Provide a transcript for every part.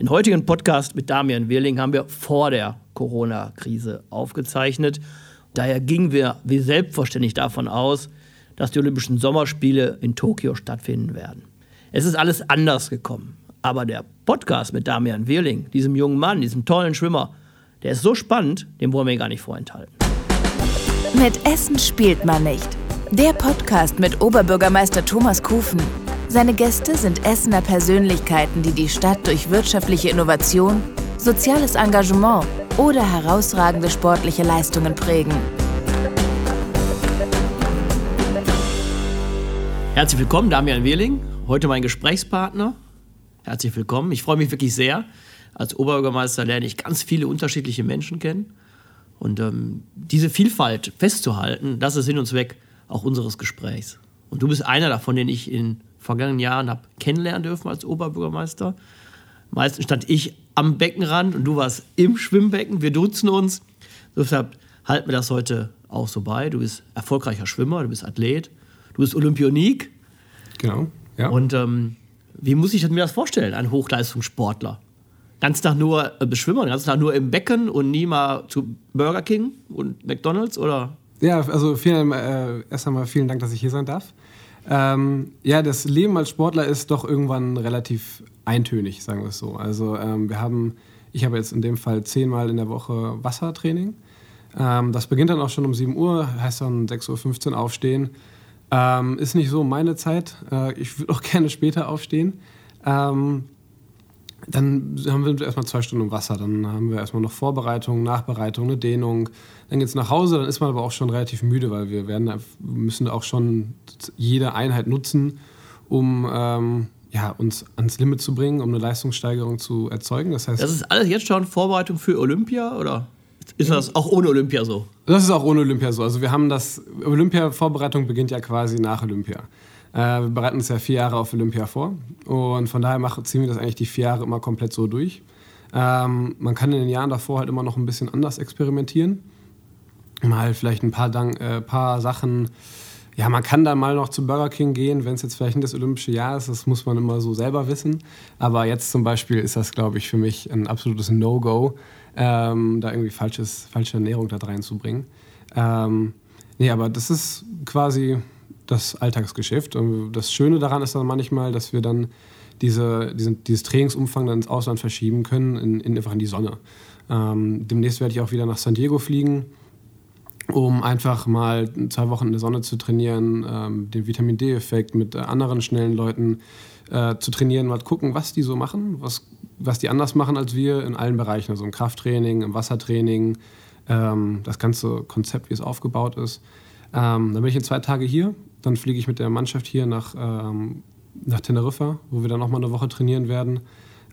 Den heutigen Podcast mit Damian Wirling haben wir vor der Corona-Krise aufgezeichnet. Daher gingen wir wie selbstverständlich davon aus, dass die Olympischen Sommerspiele in Tokio stattfinden werden. Es ist alles anders gekommen. Aber der Podcast mit Damian Wirling, diesem jungen Mann, diesem tollen Schwimmer, der ist so spannend, den wollen wir gar nicht vorenthalten. Mit Essen spielt man nicht. Der Podcast mit Oberbürgermeister Thomas Kufen. Seine Gäste sind Essener Persönlichkeiten, die die Stadt durch wirtschaftliche Innovation, soziales Engagement oder herausragende sportliche Leistungen prägen. Herzlich willkommen, Damian Wirling, heute mein Gesprächspartner. Herzlich willkommen. Ich freue mich wirklich sehr. Als Oberbürgermeister lerne ich ganz viele unterschiedliche Menschen kennen. Und ähm, diese Vielfalt festzuhalten, das ist Sinn und Zweck auch unseres Gesprächs. Und du bist einer davon, den ich in vergangenen Jahren habe kennenlernen dürfen als Oberbürgermeister. Meistens stand ich am Beckenrand und du warst im Schwimmbecken. Wir duzen uns. Deshalb halt mir das heute auch so bei. Du bist erfolgreicher Schwimmer, du bist Athlet, du bist Olympionik. Genau, ja. Und ähm, wie muss ich mir das vorstellen, ein Hochleistungssportler? Ganz Tag nur äh, Schwimmer, ganz Tag nur im Becken und nie mal zu Burger King und McDonalds oder? Ja, also vielen, äh, erst einmal vielen Dank, dass ich hier sein darf. Ähm, ja, das Leben als Sportler ist doch irgendwann relativ eintönig, sagen wir es so. Also ähm, wir haben, ich habe jetzt in dem Fall zehnmal in der Woche Wassertraining. Ähm, das beginnt dann auch schon um 7 Uhr, heißt dann 6.15 Uhr aufstehen. Ähm, ist nicht so meine Zeit. Äh, ich würde auch gerne später aufstehen. Dann haben wir erstmal zwei Stunden im Wasser. Dann haben wir erstmal noch Vorbereitung, Nachbereitung, eine Dehnung. Dann geht es nach Hause. Dann ist man aber auch schon relativ müde, weil wir werden, müssen auch schon jede Einheit nutzen, um ähm, ja, uns ans Limit zu bringen, um eine Leistungssteigerung zu erzeugen. Das heißt, das ist alles jetzt schon Vorbereitung für Olympia oder ist das auch ohne Olympia so? Das ist auch ohne Olympia so. Also wir haben das Olympia-Vorbereitung beginnt ja quasi nach Olympia. Äh, wir bereiten uns ja vier Jahre auf Olympia vor und von daher machen, ziehen wir das eigentlich die vier Jahre immer komplett so durch. Ähm, man kann in den Jahren davor halt immer noch ein bisschen anders experimentieren. Mal vielleicht ein paar, Dank, äh, paar Sachen. Ja, man kann dann mal noch zu Burger King gehen, wenn es jetzt vielleicht nicht das olympische Jahr ist. Das muss man immer so selber wissen. Aber jetzt zum Beispiel ist das, glaube ich, für mich ein absolutes No-Go, ähm, da irgendwie falsches, falsche Ernährung da reinzubringen. Ähm, nee, aber das ist quasi das Alltagsgeschäft. Und das Schöne daran ist dann manchmal, dass wir dann diese, diesen, dieses Trainingsumfang dann ins Ausland verschieben können, in, in einfach in die Sonne. Ähm, demnächst werde ich auch wieder nach San Diego fliegen, um einfach mal zwei Wochen in der Sonne zu trainieren, ähm, den Vitamin D-Effekt mit äh, anderen schnellen Leuten äh, zu trainieren, mal gucken, was die so machen, was, was die anders machen als wir in allen Bereichen, also im Krafttraining, im Wassertraining, ähm, das ganze Konzept, wie es aufgebaut ist. Ähm, dann bin ich in zwei Tage hier dann fliege ich mit der Mannschaft hier nach, ähm, nach Teneriffa, wo wir dann noch mal eine Woche trainieren werden.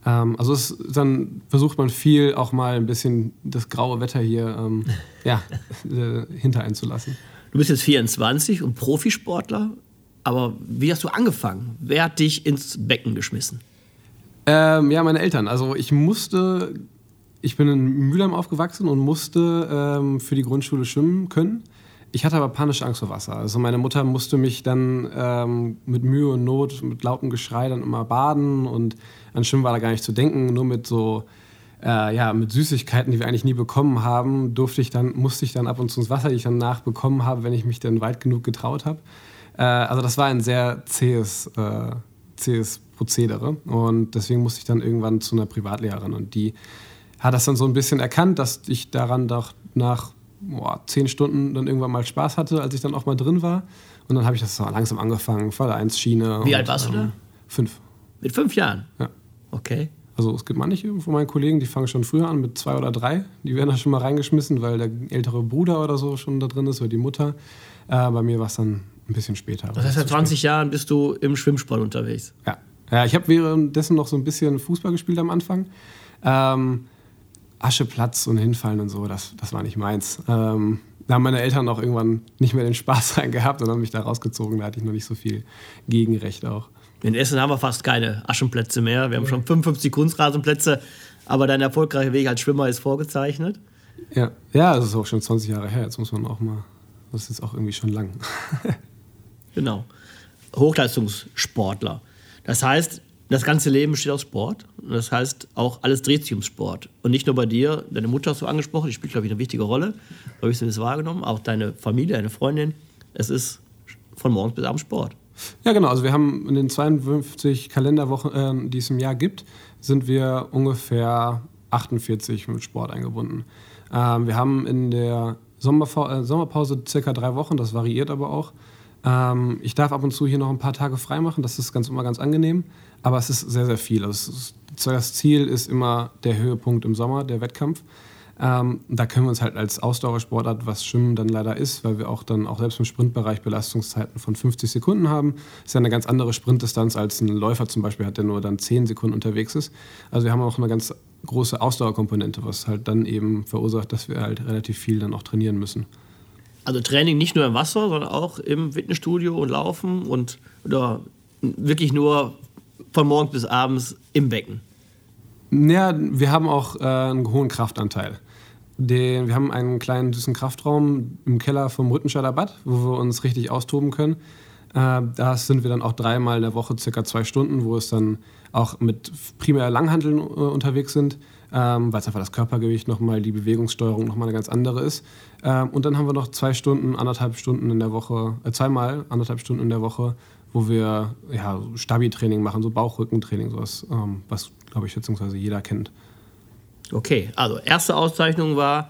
Ähm, also es, dann versucht man viel auch mal ein bisschen das graue Wetter hier ähm, ja, äh, hinter einzulassen. Du bist jetzt 24 und Profisportler, aber wie hast du angefangen? Wer hat dich ins Becken geschmissen? Ähm, ja, meine Eltern. Also ich musste, ich bin in Mülheim aufgewachsen und musste ähm, für die Grundschule schwimmen können. Ich hatte aber panische Angst vor Wasser. Also meine Mutter musste mich dann ähm, mit Mühe und Not, mit lautem Geschrei dann immer baden und an Schwimmen war da gar nicht zu denken. Nur mit so, äh, ja, mit Süßigkeiten, die wir eigentlich nie bekommen haben, durfte ich dann, musste ich dann ab und zu ins Wasser, die ich dann nachbekommen habe, wenn ich mich dann weit genug getraut habe. Äh, also das war ein sehr zähes, äh, zähes Prozedere und deswegen musste ich dann irgendwann zu einer Privatlehrerin und die hat das dann so ein bisschen erkannt, dass ich daran doch nach boah, zehn Stunden dann irgendwann mal Spaß hatte, als ich dann auch mal drin war. Und dann habe ich das so langsam angefangen, Fall 1 Schiene. Wie und, alt warst du da? Ähm, fünf. Mit fünf Jahren? Ja. Okay. Also es gibt manche von meinen Kollegen, die fangen schon früher an mit zwei oder drei. Die werden da schon mal reingeschmissen, weil der ältere Bruder oder so schon da drin ist oder die Mutter. Äh, bei mir war es dann ein bisschen später. Das heißt, seit 20 Jahren bist du im Schwimmsport unterwegs? Ja. ja ich habe währenddessen noch so ein bisschen Fußball gespielt am Anfang. Ähm, Ascheplatz und hinfallen und so, das, das war nicht meins. Ähm, da haben meine Eltern auch irgendwann nicht mehr den Spaß rein gehabt und haben mich da rausgezogen. Da hatte ich noch nicht so viel Gegenrecht auch. In Essen haben wir fast keine Aschenplätze mehr. Wir haben schon 55 Kunstrasenplätze, aber dein erfolgreicher Weg als Schwimmer ist vorgezeichnet. Ja, ja, das ist auch schon 20 Jahre her. Jetzt muss man auch mal, das ist jetzt auch irgendwie schon lang. genau. Hochleistungssportler. Das heißt, das ganze Leben besteht aus Sport. Das heißt, auch alles dreht sich um Sport. Und nicht nur bei dir, deine Mutter hast du angesprochen, die spielt, glaube ich, eine wichtige Rolle. Habe ich das wahrgenommen? Auch deine Familie, deine Freundin. Es ist von morgens bis abends Sport. Ja, genau. Also wir haben in den 52 Kalenderwochen, äh, die es im Jahr gibt, sind wir ungefähr 48 mit Sport eingebunden. Ähm, wir haben in der Sommerfa äh, Sommerpause circa drei Wochen, das variiert aber auch. Ähm, ich darf ab und zu hier noch ein paar Tage frei machen, das ist ganz, immer ganz angenehm, aber es ist sehr, sehr viel. Also das Ziel ist immer der Höhepunkt im Sommer, der Wettkampf. Ähm, da können wir uns halt als Ausdauersportart, was Schwimmen dann leider ist, weil wir auch dann auch selbst im Sprintbereich Belastungszeiten von 50 Sekunden haben. Das ist ja eine ganz andere Sprintdistanz als ein Läufer zum Beispiel hat, der nur dann 10 Sekunden unterwegs ist. Also wir haben auch eine ganz große Ausdauerkomponente, was halt dann eben verursacht, dass wir halt relativ viel dann auch trainieren müssen. Also Training nicht nur im Wasser, sondern auch im Fitnessstudio und Laufen und oder wirklich nur von morgens bis abends im Becken. Ja, wir haben auch äh, einen hohen Kraftanteil. Den, wir haben einen kleinen süßen Kraftraum im Keller vom Rüttenscheider Bad, wo wir uns richtig austoben können. Äh, da sind wir dann auch dreimal in der Woche circa zwei Stunden, wo es dann auch mit primär Langhandeln äh, unterwegs sind, ähm, weil es einfach das Körpergewicht nochmal, die Bewegungssteuerung nochmal eine ganz andere ist. Ähm, und dann haben wir noch zwei Stunden, anderthalb Stunden in der Woche, äh, zweimal anderthalb Stunden in der Woche, wo wir ja, Stabi-Training machen, so Bauchrückentraining, sowas, ähm, was, glaube ich, beziehungsweise jeder kennt. Okay, also erste Auszeichnung war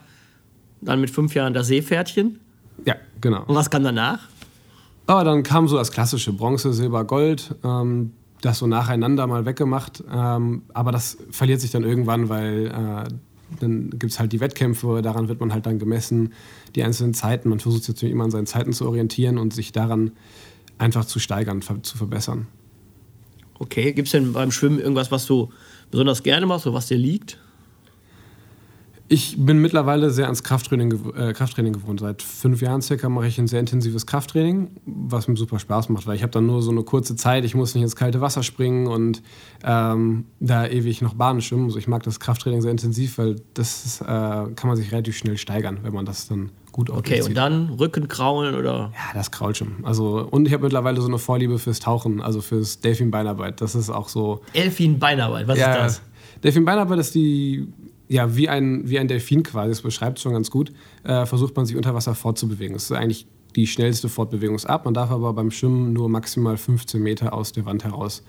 dann mit fünf Jahren das Seepferdchen. Ja, genau. Und was kam danach? Aber dann kam so das klassische Bronze, Silber, Gold. Ähm, das so nacheinander mal weggemacht. Ähm, aber das verliert sich dann irgendwann, weil äh, dann gibt es halt die Wettkämpfe, daran wird man halt dann gemessen, die einzelnen Zeiten. Man versucht sich natürlich immer an seinen Zeiten zu orientieren und sich daran einfach zu steigern, zu verbessern. Okay, gibt es denn beim Schwimmen irgendwas, was du besonders gerne machst oder was dir liegt? Ich bin mittlerweile sehr ans Krafttraining, äh, Krafttraining gewohnt. Seit fünf Jahren circa mache ich ein sehr intensives Krafttraining, was mir super Spaß macht, weil ich habe dann nur so eine kurze Zeit, ich muss nicht ins kalte Wasser springen und ähm, da ewig noch Bahnen schwimmen. Also ich mag das Krafttraining sehr intensiv, weil das äh, kann man sich relativ schnell steigern, wenn man das dann gut Okay, und dann Rückenkraulen oder? Ja, das krault schon. Also, und ich habe mittlerweile so eine Vorliebe fürs Tauchen, also fürs Delfinbeinarbeit. Das ist auch so. Delfinbeinarbeit, was ja, ist das? Delfinbeinarbeit ist die ja, wie ein, wie ein Delfin quasi, das beschreibt es schon ganz gut, äh, versucht man sich unter Wasser fortzubewegen. Das ist eigentlich die schnellste Fortbewegungsart. Man darf aber beim Schwimmen nur maximal 15 Meter aus der Wand heraus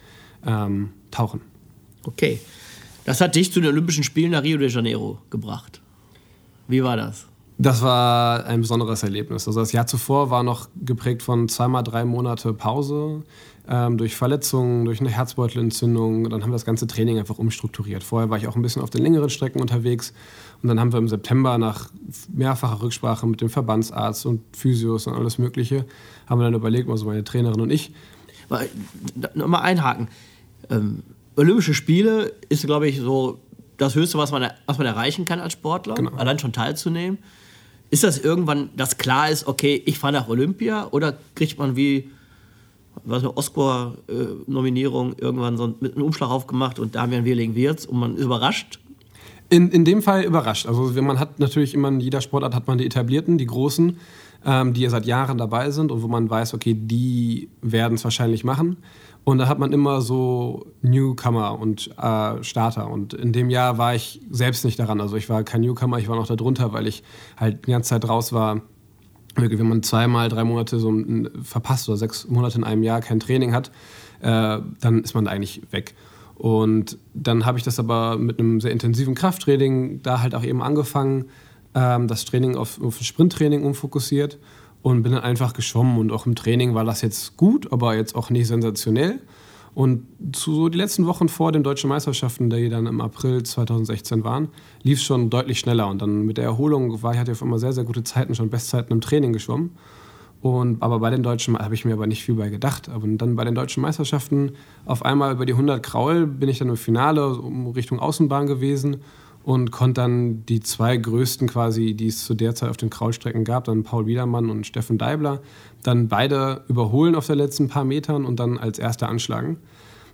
ähm, tauchen. Okay. Das hat dich zu den Olympischen Spielen nach Rio de Janeiro gebracht. Wie war das? Das war ein besonderes Erlebnis. Also das Jahr zuvor war noch geprägt von zweimal drei Monate Pause ähm, durch Verletzungen, durch eine Herzbeutelentzündung. Dann haben wir das ganze Training einfach umstrukturiert. Vorher war ich auch ein bisschen auf den längeren Strecken unterwegs. Und dann haben wir im September nach mehrfacher Rücksprache mit dem Verbandsarzt und Physios und alles Mögliche, haben wir dann überlegt, also meine Trainerin und ich. Nochmal einhaken. Ähm, Olympische Spiele ist, glaube ich, so das Höchste, was man, was man erreichen kann als Sportler, genau. allein schon teilzunehmen. Ist das irgendwann, dass klar ist, okay, ich fahre nach Olympia oder kriegt man wie was eine Oscar-Nominierung irgendwann so mit einem Umschlag aufgemacht und Damian Wehrling wird's und man ist überrascht? In, in dem Fall überrascht. Also man hat natürlich immer in jeder Sportart hat man die etablierten, die großen, ähm, die ja seit Jahren dabei sind und wo man weiß, okay, die werden es wahrscheinlich machen. Und da hat man immer so Newcomer und äh, Starter. Und in dem Jahr war ich selbst nicht daran. Also ich war kein Newcomer, ich war noch da drunter, weil ich halt die ganze Zeit raus war. Wenn man zweimal, drei Monate so verpasst oder sechs Monate in einem Jahr kein Training hat, äh, dann ist man da eigentlich weg. Und dann habe ich das aber mit einem sehr intensiven Krafttraining da halt auch eben angefangen, ähm, das Training auf, auf Sprinttraining umfokussiert und bin dann einfach geschwommen. Und auch im Training war das jetzt gut, aber jetzt auch nicht sensationell. Und zu so die letzten Wochen vor den deutschen Meisterschaften, die dann im April 2016 waren, lief es schon deutlich schneller. Und dann mit der Erholung war ich hatte auf immer sehr, sehr gute Zeiten, schon Bestzeiten im Training geschwommen. Und, aber bei den deutschen habe ich mir aber nicht viel bei gedacht. Aber dann bei den deutschen Meisterschaften auf einmal über die 100 Kraul bin ich dann im Finale Richtung Außenbahn gewesen und konnte dann die zwei größten quasi, die es zu der Zeit auf den Kraulstrecken gab, dann Paul Wiedermann und Steffen Deibler, dann beide überholen auf den letzten paar Metern und dann als Erster anschlagen.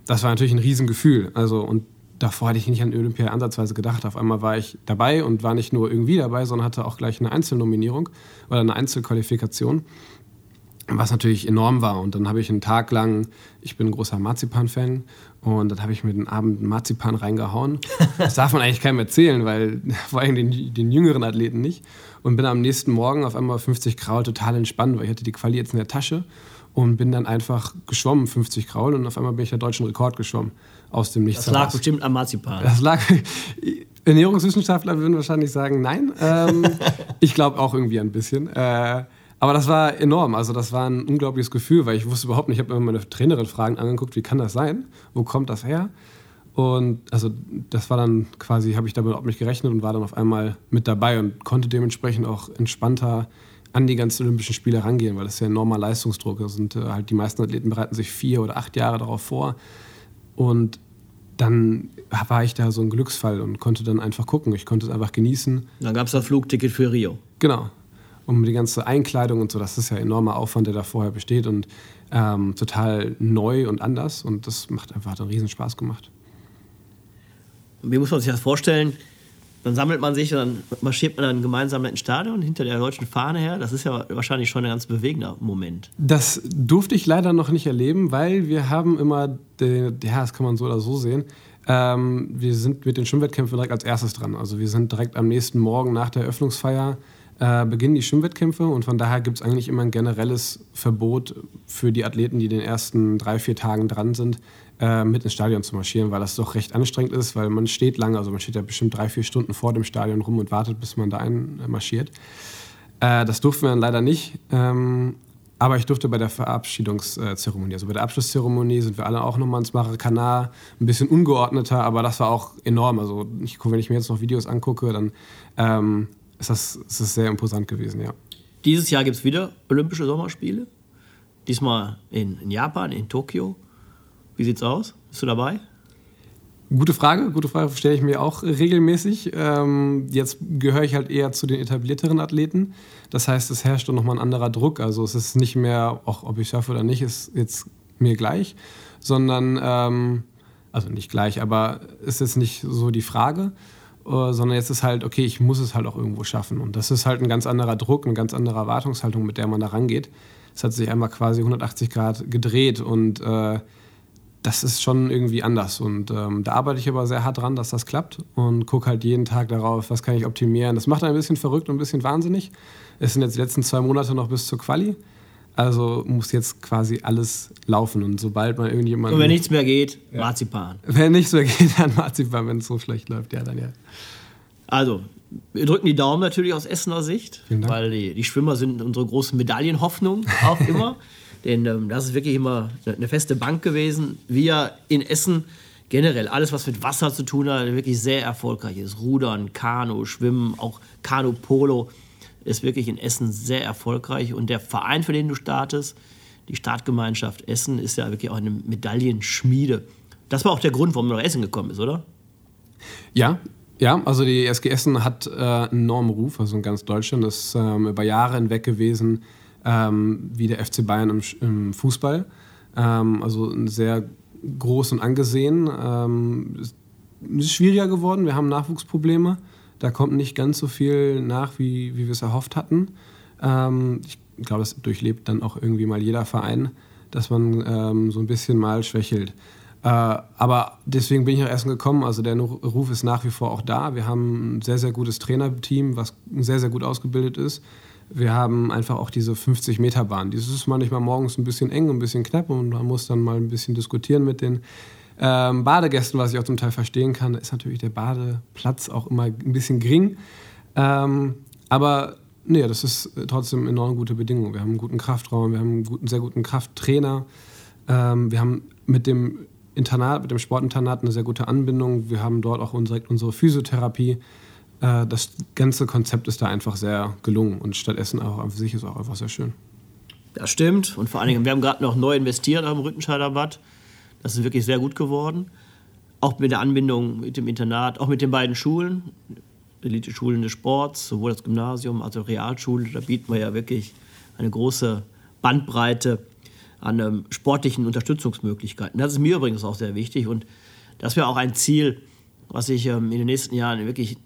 Das war natürlich ein Riesengefühl. Also, und davor hatte ich nicht an Olympia ansatzweise gedacht. Auf einmal war ich dabei und war nicht nur irgendwie dabei, sondern hatte auch gleich eine Einzelnominierung oder eine Einzelqualifikation. Was natürlich enorm war. Und dann habe ich einen Tag lang, ich bin ein großer Marzipan-Fan, und dann habe ich mir den Abend Marzipan reingehauen. Das darf man eigentlich keinem erzählen, weil vor allem den, den jüngeren Athleten nicht. Und bin am nächsten Morgen auf einmal 50 Kraul total entspannt, weil ich hatte die Quali jetzt in der Tasche und bin dann einfach geschwommen, 50 Kraul, und auf einmal bin ich der deutschen Rekord geschwommen aus dem Nichts. Das lag bestimmt am Marzipan. Das lag. Ernährungswissenschaftler würden wahrscheinlich sagen, nein. Ähm, ich glaube auch irgendwie ein bisschen. Äh, aber das war enorm. Also das war ein unglaubliches Gefühl, weil ich wusste überhaupt nicht, ich habe mir meine Trainerin Fragen angeguckt, wie kann das sein? Wo kommt das her? Und also das war dann quasi, habe ich damit überhaupt nicht gerechnet und war dann auf einmal mit dabei und konnte dementsprechend auch entspannter an die ganzen Olympischen Spiele rangehen, weil das ist ja ein enormer Leistungsdruck. Das sind äh, halt die meisten Athleten bereiten sich vier oder acht Jahre darauf vor. Und dann war ich da so ein Glücksfall und konnte dann einfach gucken. Ich konnte es einfach genießen. Dann gab es das Flugticket für Rio. Genau um die ganze Einkleidung und so, das ist ja enormer Aufwand, der da vorher besteht und ähm, total neu und anders und das macht einfach hat einen riesen Spaß gemacht. Wie muss man sich das vorstellen? Dann sammelt man sich und dann marschiert man dann gemeinsam ins Stadion hinter der deutschen Fahne her. Das ist ja wahrscheinlich schon ein ganz bewegender Moment. Das durfte ich leider noch nicht erleben, weil wir haben immer, den, ja, das kann man so oder so sehen, ähm, wir sind mit den Schwimmwettkämpfen direkt als erstes dran. Also wir sind direkt am nächsten Morgen nach der Eröffnungsfeier äh, beginnen die Schwimmwettkämpfe und von daher gibt es eigentlich immer ein generelles Verbot für die Athleten, die den ersten drei, vier Tagen dran sind, äh, mit ins Stadion zu marschieren, weil das doch recht anstrengend ist, weil man steht lange, also man steht ja bestimmt drei, vier Stunden vor dem Stadion rum und wartet, bis man da einmarschiert. Äh, das durften wir dann leider nicht. Ähm, aber ich durfte bei der Verabschiedungszeremonie, also bei der Abschlusszeremonie sind wir alle auch nochmal ins Maracanã, ein bisschen ungeordneter, aber das war auch enorm. Also ich, wenn ich mir jetzt noch Videos angucke, dann ähm, ist das, ist das sehr imposant gewesen, ja. Dieses Jahr gibt es wieder Olympische Sommerspiele. Diesmal in, in Japan, in Tokio. Wie sieht's aus? Bist du dabei? Gute Frage, gute Frage stelle ich mir auch regelmäßig. Ähm, jetzt gehöre ich halt eher zu den etablierteren Athleten. Das heißt, es herrscht noch mal ein anderer Druck. Also es ist nicht mehr, auch ob ich schaffe oder nicht, ist jetzt mir gleich, sondern, ähm, also nicht gleich, aber ist jetzt nicht so die Frage, äh, sondern jetzt ist halt, okay, ich muss es halt auch irgendwo schaffen. Und das ist halt ein ganz anderer Druck, eine ganz andere Erwartungshaltung, mit der man da rangeht. Es hat sich einmal quasi 180 Grad gedreht und äh, das ist schon irgendwie anders. Und ähm, da arbeite ich aber sehr hart dran, dass das klappt und gucke halt jeden Tag darauf, was kann ich optimieren. Das macht ein bisschen verrückt und ein bisschen wahnsinnig. Es sind jetzt die letzten zwei Monate noch bis zur Quali. Also muss jetzt quasi alles laufen. Und sobald man irgendjemand. Und wenn nichts mehr geht, ja. Marzipan. Wenn nichts mehr geht, dann Marzipan, wenn es so schlecht läuft, ja, dann ja. Also, wir drücken die Daumen natürlich aus Essener Sicht, weil die, die Schwimmer sind unsere großen Medaillenhoffnung auch immer. Denn ähm, das ist wirklich immer eine feste Bank gewesen. Wir in Essen generell alles, was mit Wasser zu tun hat, wirklich sehr erfolgreich ist. Rudern, Kanu, Schwimmen, auch Kanu-Polo ist wirklich in Essen sehr erfolgreich. Und der Verein, für den du startest, die Startgemeinschaft Essen, ist ja wirklich auch eine Medaillenschmiede. Das war auch der Grund, warum du nach Essen gekommen bist, oder? Ja, ja, also die SG Essen hat äh, einen enormen Ruf, also in ganz Deutschland. Das ist ähm, über Jahre hinweg gewesen, ähm, wie der FC Bayern im, im Fußball. Ähm, also sehr groß und angesehen. Ähm, ist schwieriger geworden, wir haben Nachwuchsprobleme. Da kommt nicht ganz so viel nach, wie, wie wir es erhofft hatten. Ähm, ich glaube, das durchlebt dann auch irgendwie mal jeder Verein, dass man ähm, so ein bisschen mal schwächelt. Äh, aber deswegen bin ich nach Essen gekommen. Also der Ruf ist nach wie vor auch da. Wir haben ein sehr, sehr gutes Trainerteam, was sehr, sehr gut ausgebildet ist. Wir haben einfach auch diese 50-Meter-Bahn. Dieses ist manchmal morgens ein bisschen eng, ein bisschen knapp und man muss dann mal ein bisschen diskutieren mit den ähm, Badegästen, was ich auch zum Teil verstehen kann, ist natürlich der Badeplatz auch immer ein bisschen gering. Ähm, aber nee, das ist trotzdem enorm gute Bedingungen. Wir haben einen guten Kraftraum, wir haben einen guten, sehr guten Krafttrainer. Ähm, wir haben mit dem Internat, mit dem Sportinternat eine sehr gute Anbindung. Wir haben dort auch unsere, unsere Physiotherapie. Äh, das ganze Konzept ist da einfach sehr gelungen und stattdessen auch an sich ist auch einfach sehr schön. Das stimmt und vor allen Dingen, wir haben gerade noch neu investiert am Rüttenscheider Bad. Das ist wirklich sehr gut geworden. Auch mit der Anbindung mit dem Internat, auch mit den beiden Schulen, Elite-Schulen des Sports, sowohl das Gymnasium als auch Realschule. Da bieten wir ja wirklich eine große Bandbreite an ähm, sportlichen Unterstützungsmöglichkeiten. Das ist mir übrigens auch sehr wichtig und das wäre auch ein Ziel, was ich ähm, in den nächsten Jahren wirklich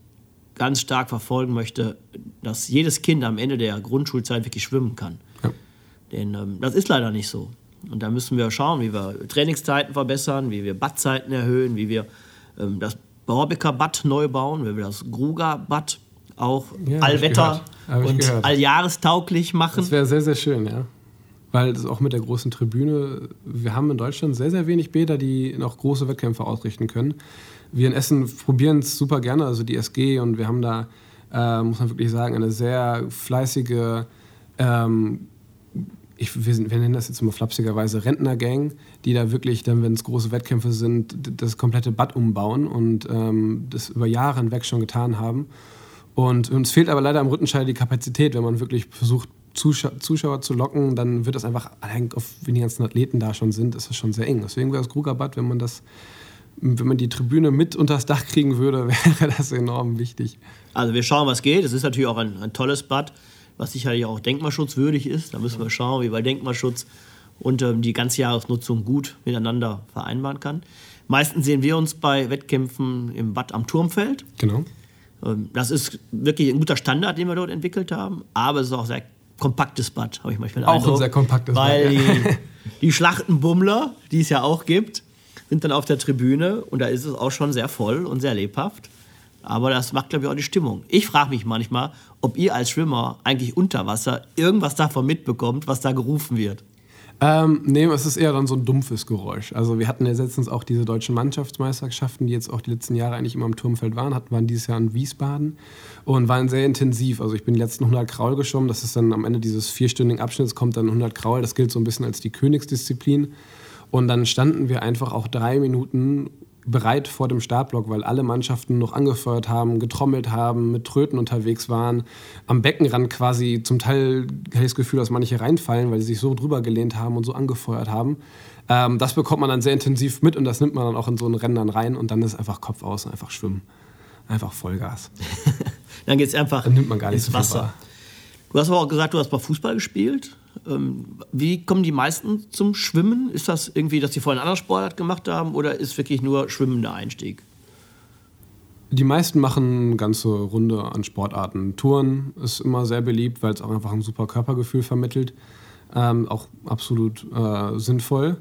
ganz stark verfolgen möchte, dass jedes Kind am Ende der Grundschulzeit wirklich schwimmen kann. Ja. Denn ähm, das ist leider nicht so. Und da müssen wir schauen, wie wir Trainingszeiten verbessern, wie wir Badzeiten erhöhen, wie wir ähm, das Borbecker Bad neu bauen, wie wir das Gruger Bad auch Ja, Allwetter und alljahrestauglich machen. Das wäre sehr, sehr schön, ja. Weil das auch mit der großen Tribüne, wir haben in Deutschland sehr, sehr wenig Bäder, die noch große Wettkämpfe ausrichten können. Wir in Essen probieren es super gerne, also die SG, und wir haben da, äh, muss man wirklich sagen, eine sehr fleißige, ähm, ich, wir, sind, wir nennen das jetzt immer flapsigerweise Rentnergang, die da wirklich dann, wenn es große Wettkämpfe sind, das komplette Bad umbauen und ähm, das über Jahre hinweg schon getan haben. Und uns fehlt aber leider am Rüttenscheid die Kapazität, wenn man wirklich versucht, Zuschau Zuschauer zu locken, dann wird das einfach, allein auf, wenn die ganzen Athleten da schon sind, ist das schon sehr eng. Deswegen wäre das Krugerbad, wenn man das, wenn man die Tribüne mit unter das Dach kriegen würde, wäre das enorm wichtig. Also wir schauen, was geht. Es ist natürlich auch ein, ein tolles Bad, was sicherlich auch denkmalschutzwürdig ist. Da müssen wir schauen, wie wir Denkmalschutz und ähm, die Ganzjahresnutzung gut miteinander vereinbaren kann. Meistens sehen wir uns bei Wettkämpfen im Bad am Turmfeld. Genau. Ähm, Das ist wirklich ein guter Standard, den wir dort entwickelt haben, aber es ist auch ein sehr kompaktes Bad, habe ich manchmal Auch ein Eindruck. sehr kompaktes Weil Bad, ja. die, die Schlachtenbummler, die es ja auch gibt, sind dann auf der Tribüne und da ist es auch schon sehr voll und sehr lebhaft. Aber das macht, glaube ich, auch die Stimmung. Ich frage mich manchmal, ob ihr als Schwimmer eigentlich unter Wasser irgendwas davon mitbekommt, was da gerufen wird. Ähm, nee, es ist eher dann so ein dumpfes Geräusch. Also wir hatten ja letztens auch diese deutschen Mannschaftsmeisterschaften, die jetzt auch die letzten Jahre eigentlich immer im Turmfeld waren, hatten waren dieses Jahr in Wiesbaden und waren sehr intensiv. Also ich bin die letzten 100 Kraul geschwommen, das ist dann am Ende dieses vierstündigen Abschnitts kommt dann 100 Kraul, das gilt so ein bisschen als die Königsdisziplin. Und dann standen wir einfach auch drei Minuten bereit vor dem Startblock, weil alle Mannschaften noch angefeuert haben, getrommelt haben, mit Tröten unterwegs waren, am Beckenrand quasi zum Teil hatte ich das Gefühl, dass manche reinfallen, weil sie sich so drüber gelehnt haben und so angefeuert haben. Ähm, das bekommt man dann sehr intensiv mit und das nimmt man dann auch in so ein Rennen dann rein und dann ist einfach Kopf aus, einfach schwimmen. Einfach Vollgas. Dann geht es einfach Dann nimmt man gar nicht ins so Wasser. wahr. Du hast aber auch gesagt, du hast mal Fußball gespielt. Ähm, Wie kommen die meisten zum Schwimmen? Ist das irgendwie, dass sie vorher einen anderen Sportart gemacht haben oder ist wirklich nur Schwimmen der Einstieg? Die meisten machen eine ganze Runde an Sportarten. Touren ist immer sehr beliebt, weil es auch einfach ein super Körpergefühl vermittelt. Ähm, auch absolut äh, sinnvoll.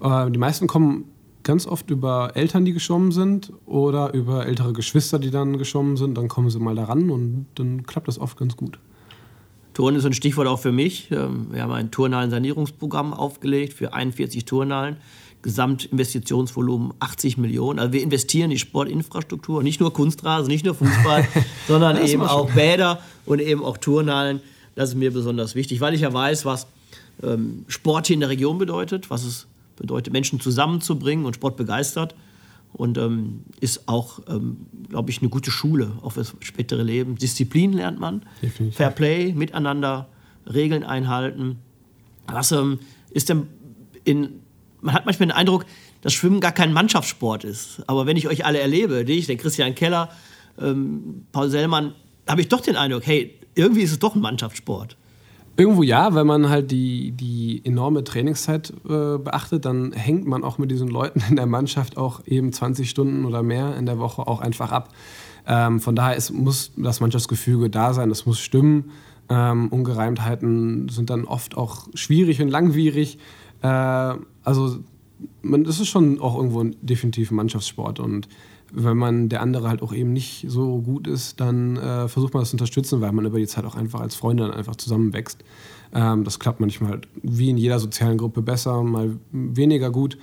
Äh, die meisten kommen ganz oft über Eltern, die geschwommen sind oder über ältere Geschwister, die dann geschwommen sind. Dann kommen sie mal daran und dann klappt das oft ganz gut. Turnen ist ein Stichwort auch für mich. Ähm, Wir haben ein Turnhallen-Sanierungsprogramm aufgelegt für 41 Turnhallen. Gesamtinvestitionsvolumen 80 Millionen. Also wir investieren in die Sportinfrastruktur, nicht nur Kunstrasen, nicht nur Fußball, sondern eben auch Bäder und eben auch Turnhallen. Das ist mir besonders wichtig, weil ich ja weiß, was ähm, Sport hier in der Region bedeutet, was es bedeutet, Menschen zusammenzubringen und Sport begeistert. Und ähm, ist auch, ähm, glaube ich, eine gute Schule auch fürs spätere Leben. Disziplin lernt man, Definitiv. Fair Play, miteinander, Regeln einhalten. Was ähm, ist denn in. Man hat manchmal den Eindruck, dass Schwimmen gar kein Mannschaftssport ist. Aber wenn ich euch alle erlebe, dich, den Christian Keller, ähm, Paul Sellmann, habe ich doch den Eindruck, hey, irgendwie ist es doch ein Mannschaftssport. Irgendwo ja, wenn man halt die, die enorme Trainingszeit äh, beachtet, dann hängt man auch mit diesen Leuten in der Mannschaft auch eben 20 Stunden oder mehr in der Woche auch einfach ab. Ähm, von daher ist, muss das Mannschaftsgefüge da sein, es muss stimmen. Ähm, Ungereimtheiten sind dann oft auch schwierig und langwierig. Äh, also man, das ist schon auch irgendwo ein, definitiv ein Mannschaftssport und wenn man der andere halt auch eben nicht so gut ist, dann äh, versucht man das zu unterstützen, weil man über die Zeit auch einfach als Freunde dann einfach zusammenwächst. Ähm, das klappt manchmal halt wie in jeder sozialen Gruppe besser, mal weniger gut.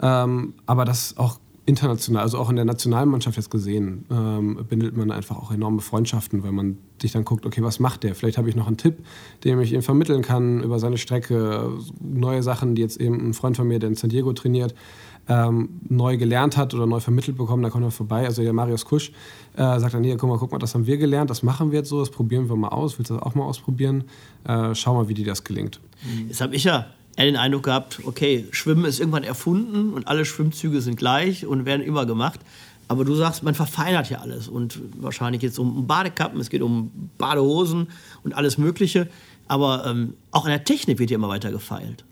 Ähm, aber das auch international, also auch in der Nationalmannschaft jetzt gesehen, ähm, bindet man einfach auch enorme Freundschaften, weil man sich dann guckt, okay, was macht der? Vielleicht habe ich noch einen Tipp, den ich ihm vermitteln kann über seine Strecke, neue Sachen, die jetzt eben ein Freund von mir, der in San Diego trainiert, ähm, neu gelernt hat oder neu vermittelt bekommen, da kommt er vorbei. Also der Marius Kusch äh, sagt dann, hier, guck mal, guck mal, das haben wir gelernt, das machen wir jetzt so, das probieren wir mal aus. Willst du das auch mal ausprobieren? Äh, schau mal, wie dir das gelingt. Jetzt habe ich ja den Eindruck gehabt, okay, Schwimmen ist irgendwann erfunden und alle Schwimmzüge sind gleich und werden immer gemacht. Aber du sagst, man verfeinert ja alles und wahrscheinlich geht es um Badekappen, es geht um Badehosen und alles Mögliche. Aber ähm, auch in der Technik wird ja immer weiter gefeilt.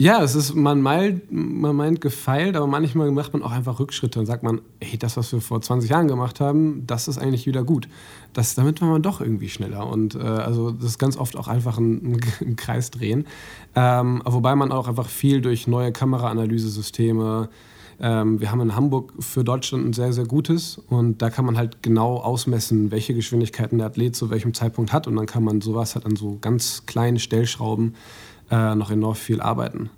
Ja, es ist, man meint, man meint gefeilt, aber manchmal macht man auch einfach Rückschritte und sagt man, ey, das, was wir vor 20 Jahren gemacht haben, das ist eigentlich wieder gut. Das, damit war man doch irgendwie schneller. Und äh, also das ist ganz oft auch einfach ein, ein Kreis drehen. Ähm, wobei man auch einfach viel durch neue Kameraanalyse-Systeme, ähm, wir haben in Hamburg für Deutschland ein sehr, sehr gutes und da kann man halt genau ausmessen, welche Geschwindigkeiten der Athlet zu welchem Zeitpunkt hat und dann kann man sowas halt an so ganz kleinen Stellschrauben äh, noch enorm viel arbeiten.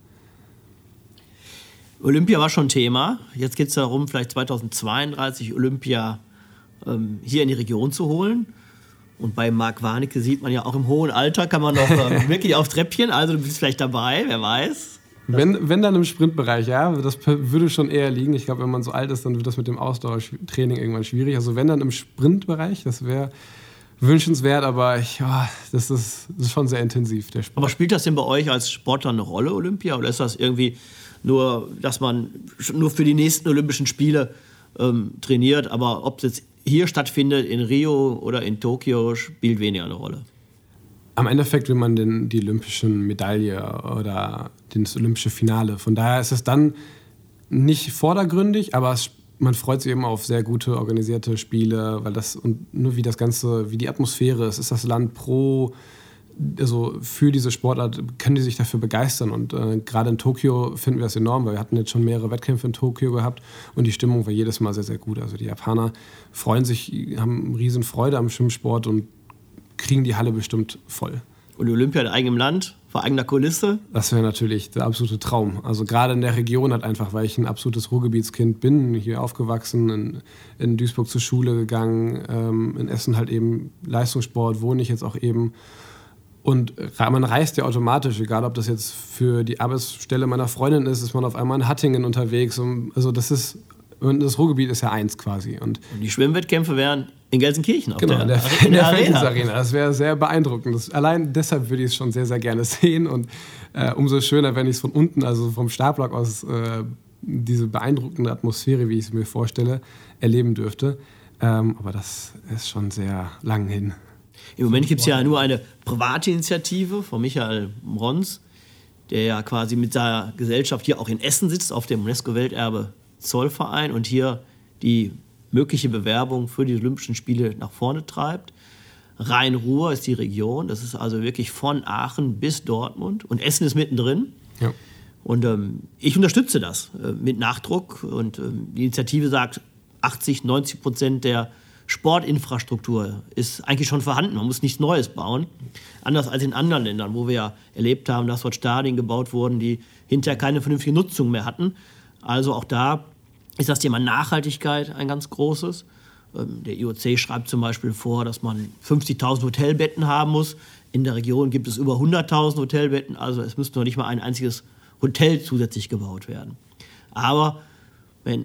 Olympia war schon Thema. Jetzt geht es darum, vielleicht 2032 Olympia ähm, hier in die Region zu holen. Und bei Marc Warnecke sieht man ja auch im hohen Alter kann man noch ähm, wirklich auf Treppchen. Also du bist vielleicht dabei, wer weiß. Wenn, wenn dann im Sprintbereich, ja, das würde schon eher liegen. Ich glaube, wenn man so alt ist, dann wird das mit dem Ausdauertraining irgendwann schwierig. Also wenn dann im Sprintbereich, das wäre wünschenswert, aber ich, oh, das, ist, das ist schon sehr intensiv, der Sport. Aber spielt das denn bei euch als Sportler eine Rolle, Olympia? Oder ist das irgendwie nur, dass man nur für die nächsten Olympischen Spiele ähm, trainiert, aber ob es jetzt hier stattfindet, in Rio oder in Tokio, spielt weniger eine Rolle? Am Endeffekt will man den, die olympische Medaille oder das olympische Finale. Von daher ist es dann nicht vordergründig, aber es man freut sich eben auf sehr gute organisierte Spiele, weil das und nur wie das Ganze, wie die Atmosphäre ist, ist das Land pro, also für diese Sportart können die sich dafür begeistern und äh, gerade in Tokio finden wir das enorm, weil wir hatten jetzt schon mehrere Wettkämpfe in Tokio gehabt und die Stimmung war jedes Mal sehr, sehr gut. Also die Japaner freuen sich, haben riesen Freude am Schwimmsport und kriegen die Halle bestimmt voll. Und Olympia in eigenem Land, vor eigener Kulisse? Das wäre natürlich der absolute Traum. Also gerade in der Region halt einfach, weil ich ein absolutes Ruhrgebietskind bin, hier aufgewachsen, in, in Duisburg zur Schule gegangen, ähm, in Essen halt eben Leistungssport, wohne ich jetzt auch eben. Und man reist ja automatisch, egal ob das jetzt für die Arbeitsstelle meiner Freundin ist, ist man auf einmal in Hattingen unterwegs. also das ist, das Ruhrgebiet ist ja eins quasi. Und, und die Schwimmwettkämpfe wären in Gelsenkirchen auf genau, der, der, in der, der Arena. Das wäre sehr beeindruckend. Das, allein deshalb würde ich es schon sehr, sehr gerne sehen. Und äh, umso schöner, wenn ich es von unten, also vom Startblock aus, äh, diese beeindruckende Atmosphäre, wie ich es mir vorstelle, erleben dürfte. Ähm, aber das ist schon sehr lang hin. Im Moment gibt es ja nur eine private Initiative von Michael Mrons, der ja quasi mit seiner Gesellschaft hier auch in Essen sitzt, auf dem UNESCO-Welterbe Zollverein und hier die mögliche Bewerbung für die Olympischen Spiele nach vorne treibt. Rhein-Ruhr ist die Region, das ist also wirklich von Aachen bis Dortmund und Essen ist mittendrin. Ja. Und ähm, ich unterstütze das äh, mit Nachdruck und ähm, die Initiative sagt, 80, 90 Prozent der Sportinfrastruktur ist eigentlich schon vorhanden. Man muss nichts Neues bauen. Anders als in anderen Ländern, wo wir ja erlebt haben, dass dort Stadien gebaut wurden, die hinterher keine vernünftige Nutzung mehr hatten. Also auch da ist das Thema Nachhaltigkeit ein ganz großes. Ähm, der IOC schreibt zum Beispiel vor, dass man 50.000 Hotelbetten haben muss. In der Region gibt es über 100.000 Hotelbetten, also es müsste noch nicht mal ein einziges Hotel zusätzlich gebaut werden. Aber wenn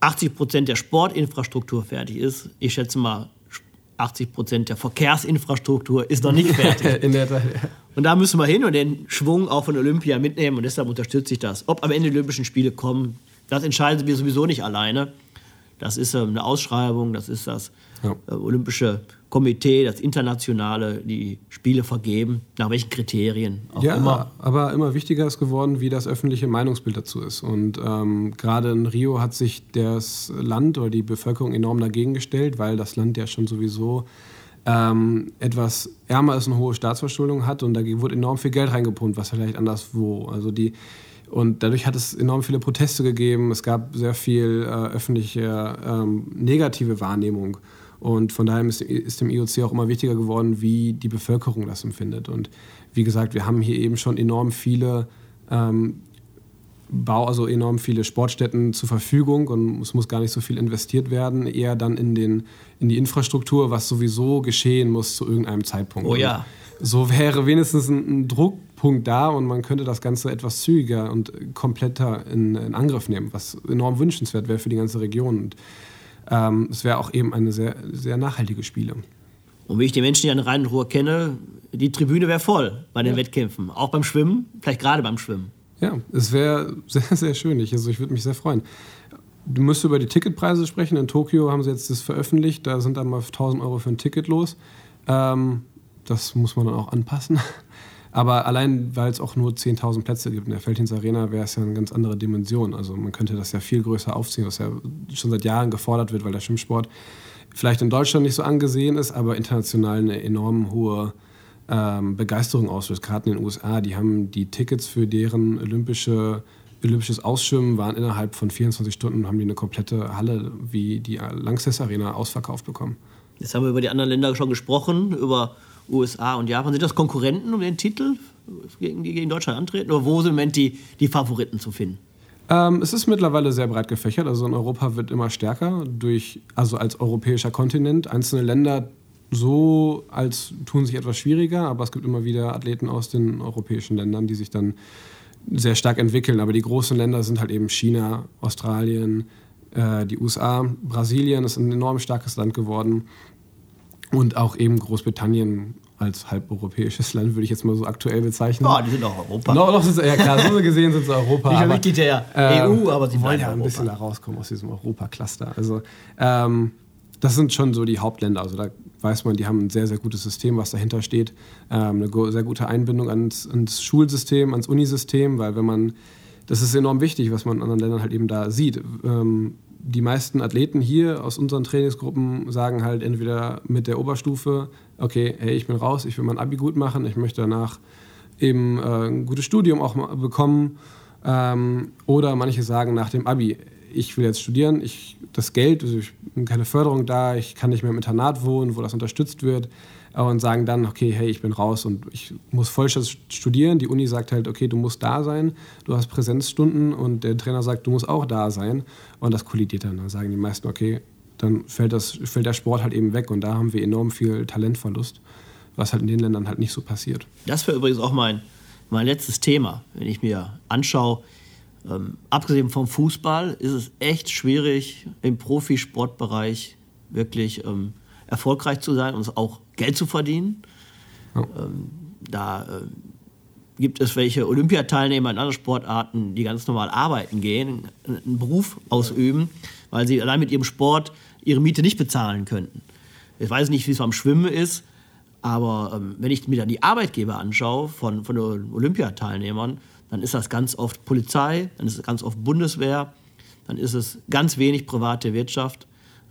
80 Prozent der Sportinfrastruktur fertig ist, ich schätze mal 80 Prozent der Verkehrsinfrastruktur ist noch nicht fertig. In der Tat, ja. Und da müssen wir hin und den Schwung auch von Olympia mitnehmen und deshalb unterstütze ich das. Ob am Ende die Olympischen Spiele kommen, das entscheiden wir sowieso nicht alleine. Das ist ähm, eine Ausschreibung, das ist das ja. Äh, Olympische Komitee, das Internationale, die Spiele vergeben, nach welchen Kriterien auch ja, immer. Aber immer wichtiger ist geworden, wie das öffentliche Meinungsbild dazu ist. Und ähm, gerade in Rio hat sich das Land oder die Bevölkerung enorm dagegen gestellt, weil das Land ja schon sowieso ähm, etwas ärmer ist, eine hohe Staatsverschuldung hat und da wurde enorm viel Geld reingepumpt, was vielleicht anderswo. Also die und dadurch hat es enorm viele Proteste gegeben. Es gab sehr viel äh, öffentliche ähm, negative Wahrnehmung. Und von daher ist, ist, dem IOC auch immer wichtiger geworden, wie die Bevölkerung das empfindet. Und wie gesagt, wir haben hier eben schon enorm viele ähm, Bau, also enorm viele Sportstätten zur Verfügung und es muss gar nicht so viel investiert werden, eher dann in, den, in die Infrastruktur, was sowieso geschehen muss zu irgendeinem Zeitpunkt. Oh ja. Und so wäre wenigstens ein, ein Druck Punkt da und man könnte das Ganze etwas zügiger und kompletter in, in Angriff nehmen, was enorm wünschenswert wäre für die ganze Region. Und ähm, es wäre auch eben eine sehr, sehr nachhaltige Spiele. Und wie ich die Menschen hier in Rhein-Ruhr kenne, die Tribüne wäre voll bei den ja. Wettkämpfen. Auch beim Schwimmen, vielleicht gerade beim Schwimmen. Ja, es wäre sehr, sehr schön. Ich, also ich würde mich sehr freuen. Du müsstest über die Ticketpreise sprechen. In Tokio haben sie jetzt das veröffentlicht. Da sind dann mal 1000 Euro für ein Ticket los. Ähm, das muss man dann auch anpassen. Aber allein, weil es auch nur 10.000 Plätze gibt in der Feldhins Arena, wäre es ja eine ganz andere Dimension. Also man könnte das ja viel größer aufziehen, was ja schon seit Jahren gefordert wird, weil der Schwimmsport vielleicht in Deutschland nicht so angesehen ist, aber international eine enorm hohe ähm, Begeisterung auslöst. Gerade in den USA, die haben die Tickets für deren olympische olympisches Ausschwimmen waren innerhalb von 24 Stunden, haben die eine komplette Halle wie die Langsess Arena ausverkauft bekommen. Jetzt haben wir über die anderen Länder schon gesprochen, über USA und Japan. Sind das Konkurrenten um den Titel, gegen die gegen Deutschland antreten? Oder wo sind im Moment die, die Favoriten zu finden? Ähm, es ist mittlerweile sehr breit gefächert. Also in Europa wird immer stärker, durch, also als europäischer Kontinent. Einzelne Länder so als tun sich etwas schwieriger, aber es gibt immer wieder Athleten aus den europäischen Ländern, die sich dann sehr stark entwickeln. Aber die großen Länder sind halt eben China, Australien, äh, die USA, Brasilien ist ein enorm starkes Land geworden. Und auch eben Großbritannien als halbeuropäisches Land, würde ich jetzt mal so aktuell bezeichnen. Oh, die sind auch Europa. Noch, noch sind sie, ja klar, so gesehen sind sie Europa. Nicht aber, Mitglied der äh, EU, aber sie wollen ja ein bisschen da rauskommen aus diesem Europa-Cluster. Also ähm, das sind schon so die Hauptländer. Also da weiß man, die haben ein sehr, sehr gutes System, was dahinter steht. Ähm, eine sehr gute Einbindung ans, ans Schulsystem, ans Unisystem, weil wenn man, das ist enorm wichtig, was man in anderen Ländern halt eben da sieht. Ähm, die meisten Athleten hier aus unseren Trainingsgruppen sagen halt entweder mit der Oberstufe, okay, hey, ich bin raus, ich will mein Abi gut machen, ich möchte danach eben äh, ein gutes Studium auch bekommen. Ähm, oder manche sagen nach dem Abi, ich will jetzt studieren, ich, das Geld, also ich bin keine Förderung da, ich kann nicht mehr im Internat wohnen, wo das unterstützt wird und sagen dann, okay, hey, ich bin raus und ich muss Vollzeit studieren. Die Uni sagt halt, okay, du musst da sein, du hast Präsenzstunden und der Trainer sagt, du musst auch da sein und das kollidiert dann. Dann sagen die meisten, okay, dann fällt, das, fällt der Sport halt eben weg und da haben wir enorm viel Talentverlust, was halt in den Ländern halt nicht so passiert. Das wäre übrigens auch mein, mein letztes Thema, wenn ich mir anschaue, ähm, abgesehen vom Fußball ist es echt schwierig, im Profisportbereich wirklich ähm, erfolgreich zu sein und auch Geld zu verdienen. Ja. Ähm, da äh, gibt es welche Olympiateilnehmer in anderen Sportarten, die ganz normal arbeiten gehen, einen Beruf ausüben, weil sie allein mit ihrem Sport ihre Miete nicht bezahlen könnten. Ich weiß nicht, wie es beim Schwimmen ist, aber ähm, wenn ich mir dann die Arbeitgeber anschaue von, von den Olympiateilnehmern, dann ist das ganz oft Polizei, dann ist es ganz oft Bundeswehr, dann ist es ganz wenig private Wirtschaft.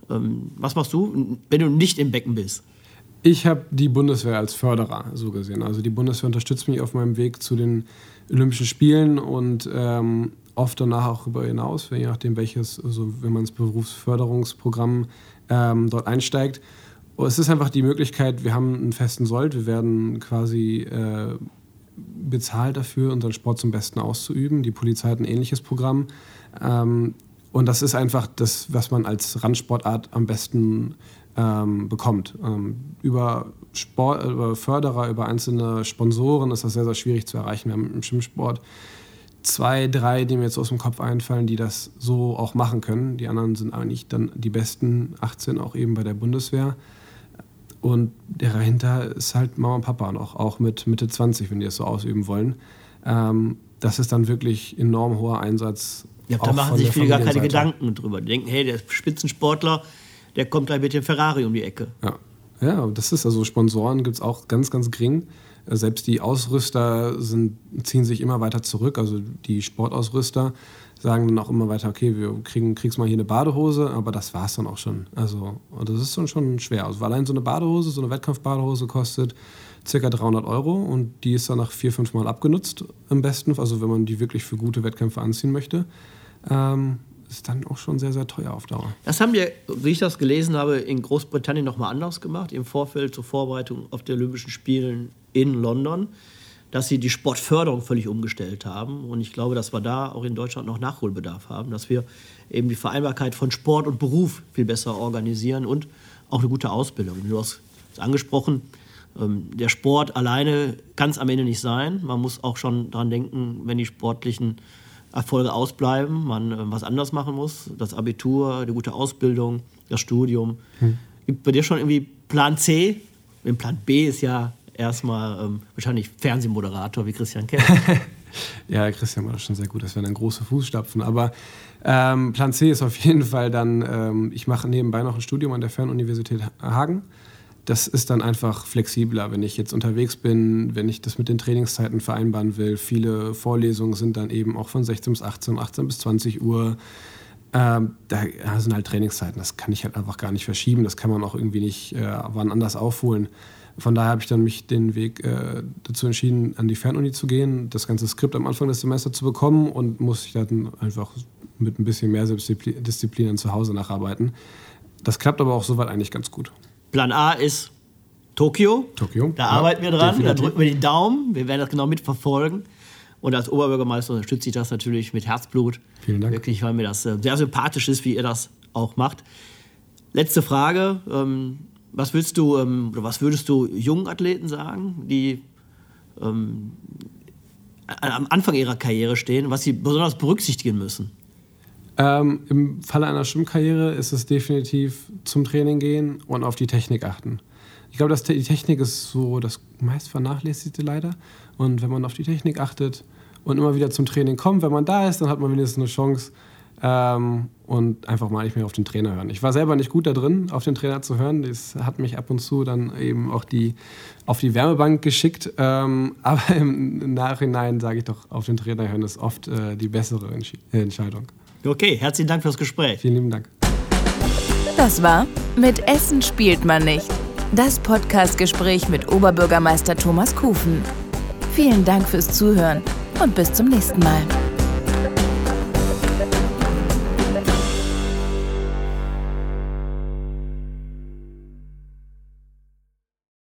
Ähm, was machst du, wenn du nicht im Becken bist? Ich habe die Bundeswehr als Förderer so gesehen. Also die Bundeswehr unterstützt mich auf meinem Weg zu den Olympischen Spielen und ähm, oft danach auch darüber hinaus, je nachdem welches, also wenn man ins Berufsförderungsprogramm ähm, dort einsteigt. Es ist einfach die Möglichkeit, wir haben einen festen Sold, wir werden quasi äh, bezahlt dafür, unseren Sport zum Besten auszuüben. Die Polizei hat ein ähnliches Programm. Ähm, und das ist einfach das, was man als Randsportart am besten ähm, bekommt. Ähm, über, Sport, über Förderer, über einzelne Sponsoren ist das sehr, sehr schwierig zu erreichen. Wir haben im Schwimmsport zwei, drei, die mir jetzt aus dem Kopf einfallen, die das so auch machen können. Die anderen sind eigentlich dann die besten 18 auch eben bei der Bundeswehr. Und dahinter ist halt Mama und Papa noch, auch mit Mitte 20, wenn die es so ausüben wollen. Ähm, das ist dann wirklich enorm hoher Einsatz. Ja, da machen sich viele gar keine Gedanken drüber. Die denken, hey, der Spitzensportler, der kommt gleich mit dem Ferrari um die Ecke. Ja, ja das ist also Sponsoren gibt es auch ganz, ganz gering. Selbst die Ausrüster sind, ziehen sich immer weiter zurück. Also die Sportausrüster sagen dann auch immer weiter, okay, wir kriegen, kriegst mal hier eine Badehose, aber das war es dann auch schon. Also das ist dann schon schwer. Also allein so eine Badehose, so eine Wettkampfbadehose kostet ca. 300 Euro und die ist dann nach vier, fünf Mal abgenutzt im besten, also wenn man die wirklich für gute Wettkämpfe anziehen möchte. Ähm, ist dann auch schon sehr, sehr teuer auf Dauer. Das haben wir, wie ich das gelesen habe, in Großbritannien nochmal anders gemacht, im Vorfeld zur Vorbereitung auf die Olympischen Spielen in London dass sie die Sportförderung völlig umgestellt haben. Und ich glaube, dass wir da auch in Deutschland noch Nachholbedarf haben, dass wir eben die Vereinbarkeit von Sport und Beruf viel besser organisieren und auch eine gute Ausbildung. Du hast es angesprochen, ähm, der Sport alleine kann es am Ende nicht sein. Man muss auch schon daran denken, wenn die sportlichen Erfolge ausbleiben, man äh, was anders machen muss. Das Abitur, die gute Ausbildung, das Studium. Hm. Gibt bei dir schon irgendwie Plan C? Im Plan B ist ja erstmal ähm, wahrscheinlich Fernsehmoderator wie Christian Kerr. ja, Christian war das schon sehr gut. Das wären dann große Fußstapfen. Aber ähm, Plan C ist auf jeden Fall dann, ähm, ich mache nebenbei noch ein Studium an der Fernuniversität Hagen. Das ist dann einfach flexibler, wenn ich jetzt unterwegs bin, wenn ich das mit den Trainingszeiten vereinbaren will. Viele Vorlesungen sind dann eben auch von 16 bis 18, 18 bis 20 Uhr. Ähm, da sind halt Trainingszeiten, das kann ich halt einfach gar nicht verschieben, das kann man auch irgendwie nicht äh, wann anders aufholen. Von daher habe ich dann mich den Weg äh, dazu entschieden, an die Fernuni zu gehen, das ganze Skript am Anfang des Semesters zu bekommen und muss ich dann einfach mit ein bisschen mehr Selbstdisziplin zu Hause nacharbeiten. Das klappt aber auch soweit eigentlich ganz gut. Plan A ist Tokio. Tokio. Da ja, arbeiten wir dran, definitiv. da drücken wir den Daumen. Wir werden das genau mitverfolgen. Und als Oberbürgermeister unterstütze ich das natürlich mit Herzblut. Vielen Dank. Wirklich, weil mir das äh, sehr sympathisch ist, wie ihr das auch macht. Letzte Frage. Ähm, was willst du ähm, oder was würdest du jungen Athleten sagen, die ähm, am Anfang ihrer Karriere stehen, was sie besonders berücksichtigen müssen? Ähm, Im Falle einer Schwimmkarriere ist es definitiv zum Training gehen und auf die Technik achten. Ich glaube, dass die Technik ist so das meist vernachlässigte leider. Und wenn man auf die Technik achtet und immer wieder zum Training kommt, wenn man da ist, dann hat man wenigstens eine Chance ähm, und einfach mal nicht mehr auf den Trainer hören. Ich war selber nicht gut da drin, auf den Trainer zu hören. Das hat mich ab und zu dann eben auch die, auf die Wärmebank geschickt. Ähm, aber im Nachhinein sage ich doch, auf den Trainer hören ist oft äh, die bessere Entsch Entscheidung. Okay, herzlichen Dank fürs Gespräch. Vielen lieben Dank. Das war Mit Essen spielt man nicht. Das Podcastgespräch mit Oberbürgermeister Thomas Kufen. Vielen Dank fürs Zuhören und bis zum nächsten Mal.